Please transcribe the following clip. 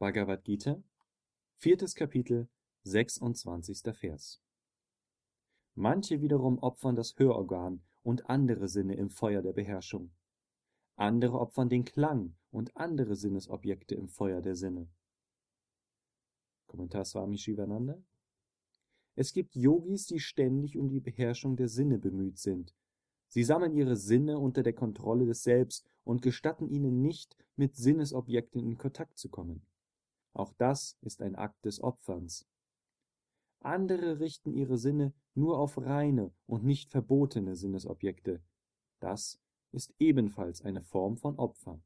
Bhagavad Gita, viertes Kapitel, 26. Vers. Manche wiederum opfern das Hörorgan und andere Sinne im Feuer der Beherrschung. Andere opfern den Klang und andere Sinnesobjekte im Feuer der Sinne. Kommentar Swami Shivananda. Es gibt Yogis, die ständig um die Beherrschung der Sinne bemüht sind. Sie sammeln ihre Sinne unter der Kontrolle des Selbst und gestatten ihnen nicht, mit Sinnesobjekten in Kontakt zu kommen. Auch das ist ein Akt des Opferns. Andere richten ihre Sinne nur auf reine und nicht verbotene Sinnesobjekte. Das ist ebenfalls eine Form von Opfer